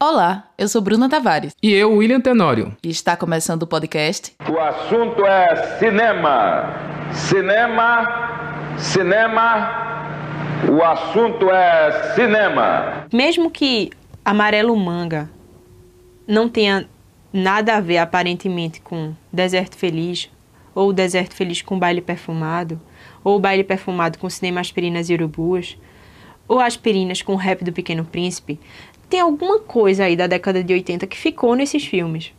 Olá, eu sou Bruna Tavares. E eu, William Tenório. E está começando o podcast. O assunto é cinema. Cinema, cinema. O assunto é cinema. Mesmo que Amarelo Manga não tenha nada a ver aparentemente com Deserto Feliz, ou Deserto Feliz com Baile Perfumado, ou Baile Perfumado com Cinema Aspirinas e Urubus, ou Aspirinas com Rap do Pequeno Príncipe, tem alguma coisa aí da década de 80 que ficou nesses filmes.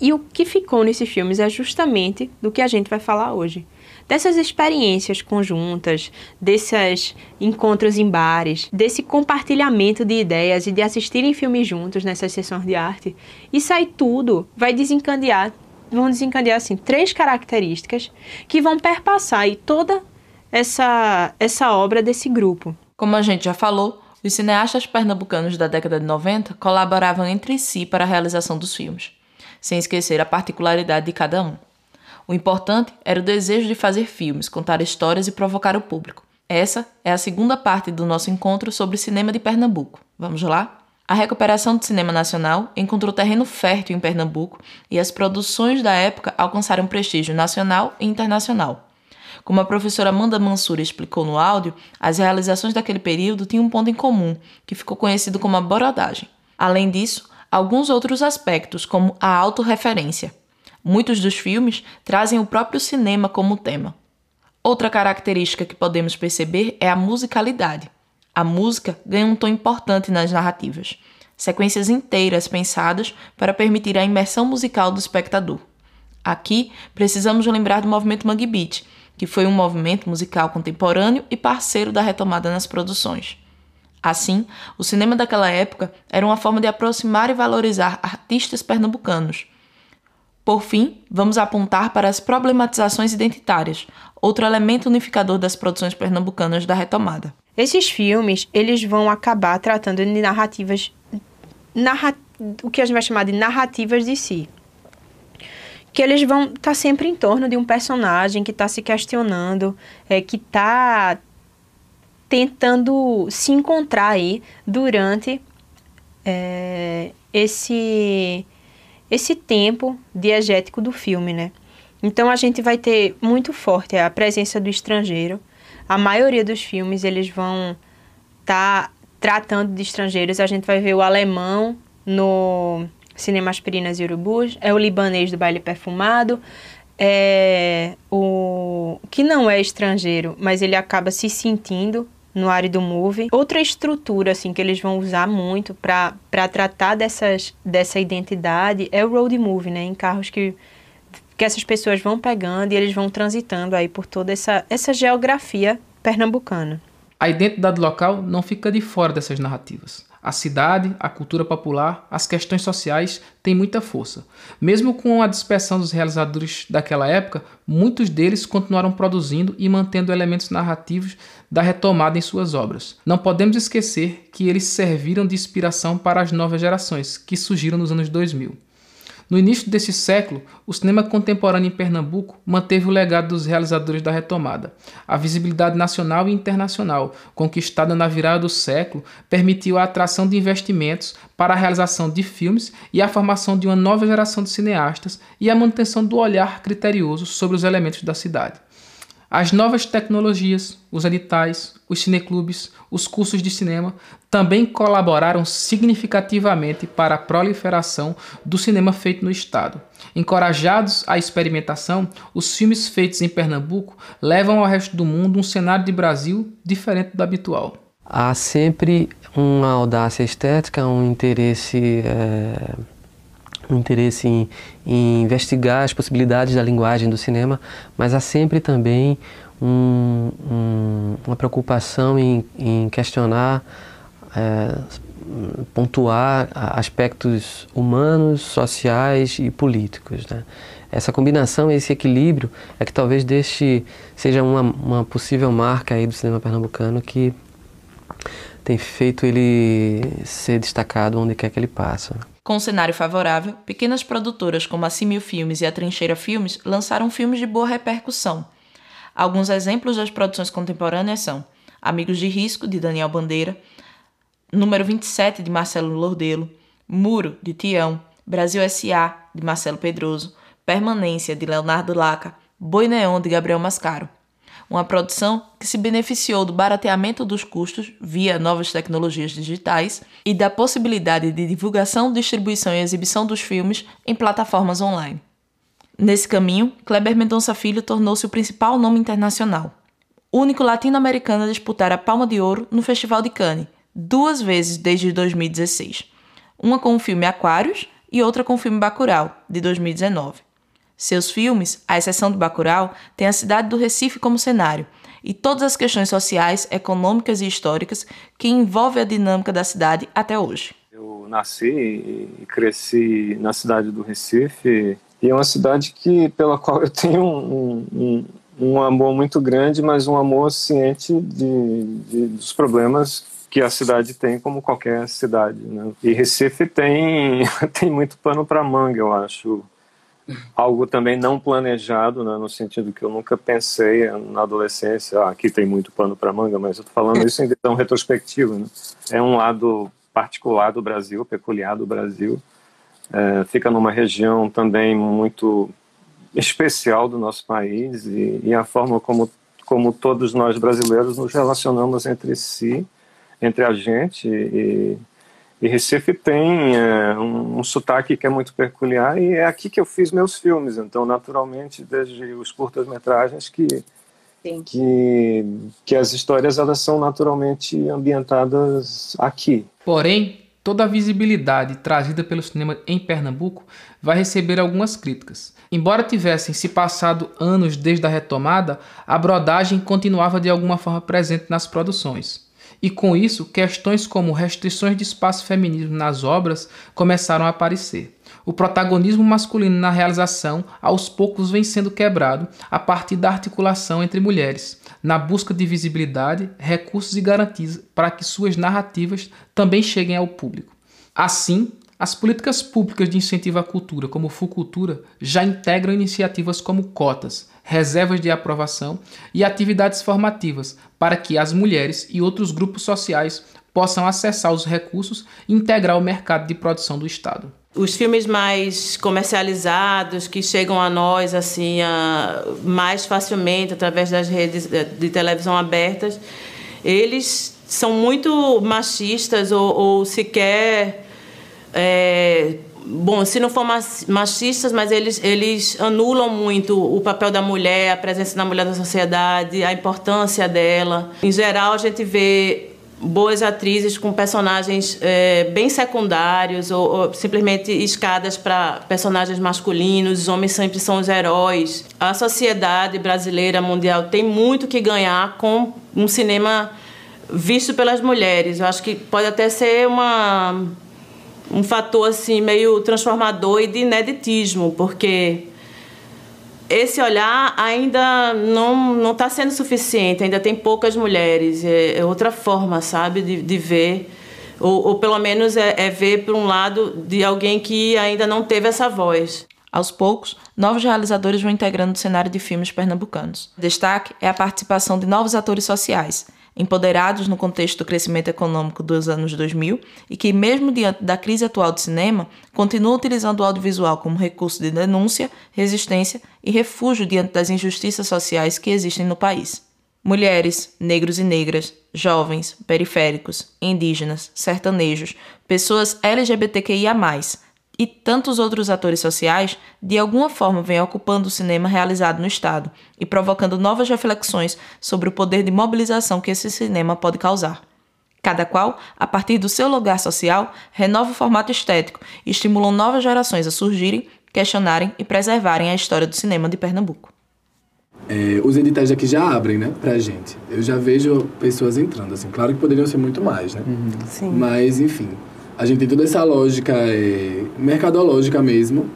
E o que ficou nesses filmes é justamente do que a gente vai falar hoje. Dessas experiências conjuntas, desses encontros em bares, desse compartilhamento de ideias e de assistirem filmes juntos nessas sessões de arte. Isso aí tudo vai desencadear, vão desencadear assim, três características que vão perpassar aí toda essa, essa obra desse grupo. Como a gente já falou, os cineastas pernambucanos da década de 90 colaboravam entre si para a realização dos filmes, sem esquecer a particularidade de cada um. O importante era o desejo de fazer filmes, contar histórias e provocar o público. Essa é a segunda parte do nosso encontro sobre cinema de Pernambuco. Vamos lá? A recuperação do cinema nacional encontrou terreno fértil em Pernambuco e as produções da época alcançaram prestígio nacional e internacional. Como a professora Amanda Mansur explicou no áudio, as realizações daquele período tinham um ponto em comum, que ficou conhecido como a borodagem. Além disso, alguns outros aspectos, como a autorreferência. Muitos dos filmes trazem o próprio cinema como tema. Outra característica que podemos perceber é a musicalidade. A música ganha um tom importante nas narrativas. Sequências inteiras pensadas para permitir a imersão musical do espectador. Aqui, precisamos lembrar do movimento Mangue Beat, que foi um movimento musical contemporâneo e parceiro da retomada nas produções. Assim, o cinema daquela época era uma forma de aproximar e valorizar artistas pernambucanos. Por fim, vamos apontar para as problematizações identitárias, outro elemento unificador das produções pernambucanas da retomada. Esses filmes, eles vão acabar tratando de narrativas, narra, o que a gente vai chamar de narrativas de si que eles vão estar tá sempre em torno de um personagem que está se questionando, é, que está tentando se encontrar aí durante é, esse esse tempo diegético do filme, né? Então a gente vai ter muito forte a presença do estrangeiro. A maioria dos filmes eles vão estar tá tratando de estrangeiros. A gente vai ver o alemão no Cinema Aspirinas e Urubus, é o libanês do baile perfumado, é o que não é estrangeiro, mas ele acaba se sentindo no área do movie. Outra estrutura assim que eles vão usar muito para tratar dessas, dessa identidade é o road movie, né, em carros que que essas pessoas vão pegando e eles vão transitando aí por toda essa, essa geografia pernambucana. A identidade local não fica de fora dessas narrativas. A cidade, a cultura popular, as questões sociais têm muita força. Mesmo com a dispersão dos realizadores daquela época, muitos deles continuaram produzindo e mantendo elementos narrativos da retomada em suas obras. Não podemos esquecer que eles serviram de inspiração para as novas gerações que surgiram nos anos 2000. No início desse século, o cinema contemporâneo em Pernambuco manteve o legado dos realizadores da retomada. A visibilidade nacional e internacional, conquistada na virada do século, permitiu a atração de investimentos para a realização de filmes e a formação de uma nova geração de cineastas e a manutenção do olhar criterioso sobre os elementos da cidade. As novas tecnologias, os editais, os cineclubes, os cursos de cinema também colaboraram significativamente para a proliferação do cinema feito no estado. Encorajados à experimentação, os filmes feitos em Pernambuco levam ao resto do mundo um cenário de Brasil diferente do habitual. Há sempre uma audácia estética, um interesse. É um interesse em, em, investigar as possibilidades da linguagem do cinema, mas há sempre também um, um, uma preocupação em, em questionar, é, pontuar aspectos humanos, sociais e políticos. Né? Essa combinação, esse equilíbrio, é que talvez deixe, seja uma, uma possível marca aí do cinema pernambucano que tem feito ele ser destacado onde quer que ele passa. Com um cenário favorável, pequenas produtoras como a Simil Filmes e a Trincheira Filmes lançaram filmes de boa repercussão. Alguns exemplos das produções contemporâneas são Amigos de Risco, de Daniel Bandeira, Número 27, de Marcelo Lordelo, Muro, de Tião, Brasil S.A., de Marcelo Pedroso, Permanência, de Leonardo Laca, Boi Neon, de Gabriel Mascaro. Uma produção que se beneficiou do barateamento dos custos via novas tecnologias digitais e da possibilidade de divulgação, distribuição e exibição dos filmes em plataformas online. Nesse caminho, Kleber Mendonça Filho tornou-se o principal nome internacional. Único latino-americano a disputar a Palma de Ouro no Festival de Cannes, duas vezes desde 2016. Uma com o filme Aquários e outra com o filme Bacurau, de 2019. Seus filmes, à exceção de Bacurau, têm a cidade do Recife como cenário e todas as questões sociais, econômicas e históricas que envolvem a dinâmica da cidade até hoje. Eu nasci e cresci na cidade do Recife e é uma cidade que pela qual eu tenho um, um, um amor muito grande, mas um amor ciente de, de, dos problemas que a cidade tem, como qualquer cidade. Né? E Recife tem, tem muito pano para manga, eu acho. Algo também não planejado, né? no sentido que eu nunca pensei na adolescência, ah, aqui tem muito pano para manga, mas eu estou falando isso em visão retrospectiva. Né? É um lado particular do Brasil, peculiar do Brasil, é, fica numa região também muito especial do nosso país e, e, a forma como, como todos nós brasileiros nos relacionamos entre si, entre a gente. E, e Recife tem é, um, um, sotaque que é muito peculiar e é aqui que eu fiz meus filmes. Então, naturalmente, desde os curtas-metragens que que, que as histórias elas são naturalmente ambientadas aqui. Porém, Toda a visibilidade trazida pelo cinema em Pernambuco vai receber algumas críticas. Embora tivessem se passado anos desde a retomada, a brodagem continuava de alguma forma presente nas produções. E com isso, questões como restrições de espaço feminino nas obras começaram a aparecer. O protagonismo masculino na realização aos poucos vem sendo quebrado a partir da articulação entre mulheres, na busca de visibilidade, recursos e garantias para que suas narrativas também cheguem ao público. Assim, as políticas públicas de incentivo à cultura, como Fucultura, já integram iniciativas como cotas, reservas de aprovação e atividades formativas para que as mulheres e outros grupos sociais possam acessar os recursos e integrar o mercado de produção do Estado. Os filmes mais comercializados que chegam a nós assim a, mais facilmente através das redes de televisão abertas, eles são muito machistas ou, ou sequer é, bom, se não for machistas, mas eles, eles anulam muito o papel da mulher, a presença da mulher na sociedade, a importância dela. Em geral, a gente vê boas atrizes com personagens é, bem secundários ou, ou simplesmente escadas para personagens masculinos. Os homens sempre são os heróis. A sociedade brasileira mundial tem muito que ganhar com um cinema visto pelas mulheres. Eu acho que pode até ser uma um fator assim meio transformador e de ineditismo, porque esse olhar ainda não está sendo suficiente, ainda tem poucas mulheres, é, é outra forma, sabe, de, de ver, ou, ou, pelo menos é, é ver por um lado de alguém que ainda não teve essa voz. Aos poucos, novos realizadores vão integrando o cenário de filmes pernambucanos. Destaque é a participação de novos atores sociais, empoderados no contexto do crescimento econômico dos anos 2000 e que, mesmo diante da crise atual do cinema, continuam utilizando o audiovisual como recurso de denúncia, resistência e refúgio diante das injustiças sociais que existem no país. Mulheres, negros e negras, jovens, periféricos, indígenas, sertanejos, pessoas LGBTQIA, e tantos outros atores sociais, de alguma forma vêm ocupando o cinema realizado no Estado e provocando novas reflexões sobre o poder de mobilização que esse cinema pode causar. Cada qual, a partir do seu lugar social, renova o formato estético e estimulam novas gerações a surgirem, questionarem e preservarem a história do cinema de Pernambuco. É, os editais aqui já abrem, né, pra gente. Eu já vejo pessoas entrando, assim. Claro que poderiam ser muito mais, né? Uhum. Sim. Mas, enfim, a gente tem toda essa lógica é, mercadológica mesmo,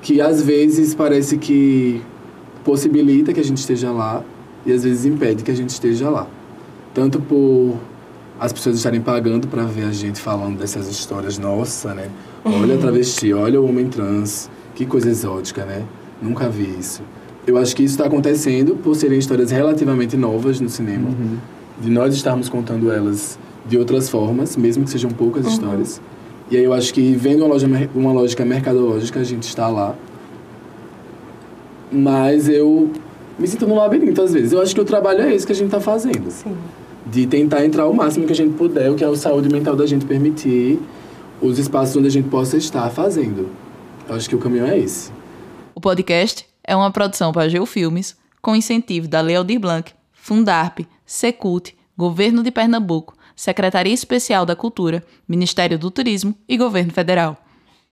que às vezes parece que possibilita que a gente esteja lá e às vezes impede que a gente esteja lá. Tanto por as pessoas estarem pagando para ver a gente falando dessas histórias, nossa, né? Olha a travesti, olha o homem trans, que coisa exótica, né? Nunca vi isso. Eu acho que isso está acontecendo por serem histórias relativamente novas no cinema, uhum. de nós estarmos contando elas de outras formas, mesmo que sejam poucas uhum. histórias. E aí eu acho que vendo uma, loja, uma lógica mercadológica, a gente está lá. Mas eu me sinto num labirinto às vezes. Eu acho que o trabalho é esse que a gente está fazendo. Sim. De tentar entrar o máximo que a gente puder, o que é a saúde mental da gente permitir, os espaços onde a gente possa estar fazendo. Eu acho que o caminho é esse. O podcast é uma produção para Geofilmes, com incentivo da Lei Aldir Blanc, Fundarp, Secult, Governo de Pernambuco, Secretaria Especial da Cultura, Ministério do Turismo e Governo Federal.